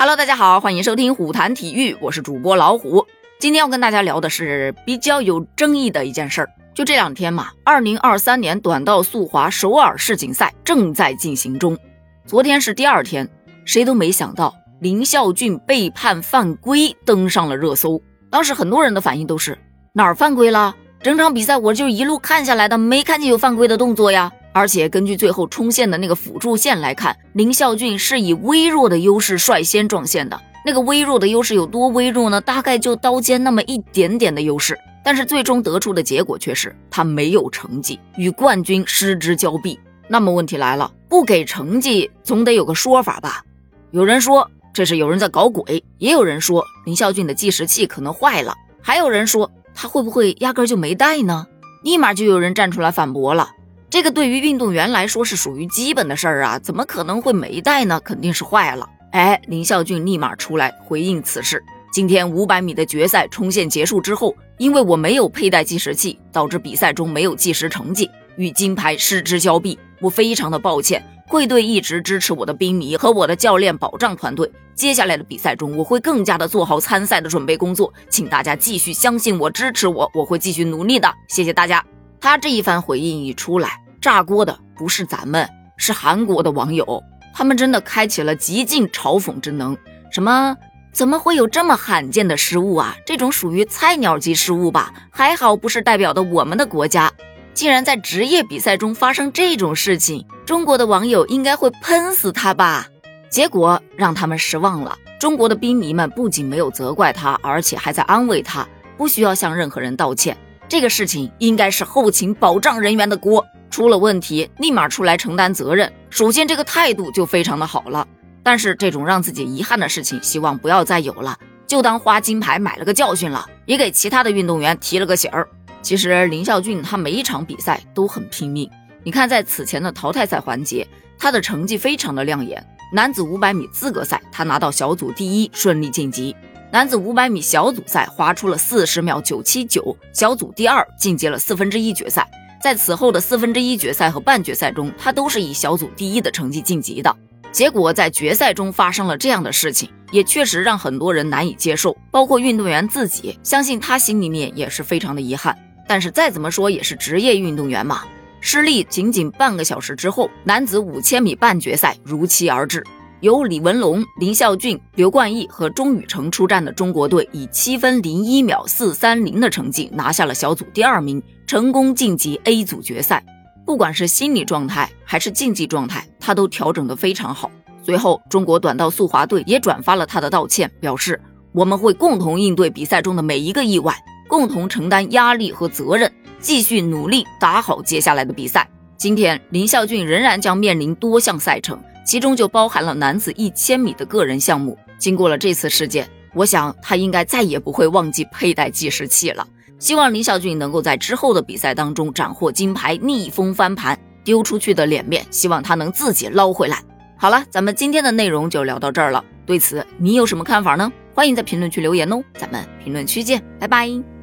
Hello，大家好，欢迎收听虎谈体育，我是主播老虎。今天要跟大家聊的是比较有争议的一件事儿。就这两天嘛，二零二三年短道速滑首尔世锦赛正在进行中。昨天是第二天，谁都没想到林孝俊被判犯规登上了热搜。当时很多人的反应都是哪儿犯规了？整场比赛我就一路看下来的，没看见有犯规的动作呀。而且根据最后冲线的那个辅助线来看，林孝俊是以微弱的优势率先撞线的。那个微弱的优势有多微弱呢？大概就刀尖那么一点点的优势。但是最终得出的结果却是他没有成绩，与冠军失之交臂。那么问题来了，不给成绩总得有个说法吧？有人说这是有人在搞鬼，也有人说林孝俊的计时器可能坏了，还有人说他会不会压根就没带呢？立马就有人站出来反驳了。这个对于运动员来说是属于基本的事儿啊，怎么可能会没带呢？肯定是坏了。哎，林孝俊立马出来回应此事。今天五百米的决赛冲线结束之后，因为我没有佩戴计时器，导致比赛中没有计时成绩，与金牌失之交臂。我非常的抱歉，会对一直支持我的兵迷和我的教练保障团队。接下来的比赛中，我会更加的做好参赛的准备工作，请大家继续相信我，支持我，我会继续努力的。谢谢大家。他这一番回应一出来，炸锅的不是咱们，是韩国的网友，他们真的开启了极尽嘲讽之能。什么？怎么会有这么罕见的失误啊？这种属于菜鸟级失误吧？还好不是代表的我们的国家。竟然在职业比赛中发生这种事情，中国的网友应该会喷死他吧？结果让他们失望了。中国的兵迷们不仅没有责怪他，而且还在安慰他，不需要向任何人道歉。这个事情应该是后勤保障人员的锅，出了问题立马出来承担责任。首先这个态度就非常的好了，但是这种让自己遗憾的事情，希望不要再有了，就当花金牌买了个教训了，也给其他的运动员提了个醒儿。其实林孝俊他每一场比赛都很拼命，你看在此前的淘汰赛环节，他的成绩非常的亮眼。男子五百米资格赛，他拿到小组第一，顺利晋级。男子五百米小组赛划出了四十秒九七九，小组第二晋级了四分之一决赛。在此后的四分之一决赛和半决赛中，他都是以小组第一的成绩晋级的。结果在决赛中发生了这样的事情，也确实让很多人难以接受，包括运动员自己，相信他心里面也是非常的遗憾。但是再怎么说也是职业运动员嘛，失利仅仅半个小时之后，男子五千米半决赛如期而至。由李文龙、林孝俊、刘冠毅和钟宇成出战的中国队，以七分零一秒四三零的成绩拿下了小组第二名，成功晋级 A 组决赛。不管是心理状态还是竞技状态，他都调整得非常好。随后，中国短道速滑队也转发了他的道歉，表示我们会共同应对比赛中的每一个意外，共同承担压力和责任，继续努力打好接下来的比赛。今天，林孝俊仍然将面临多项赛程。其中就包含了男子一千米的个人项目。经过了这次事件，我想他应该再也不会忘记佩戴计时器了。希望林孝俊能够在之后的比赛当中斩获金牌，逆风翻盘，丢出去的脸面，希望他能自己捞回来。好了，咱们今天的内容就聊到这儿了。对此你有什么看法呢？欢迎在评论区留言哦。咱们评论区见，拜拜。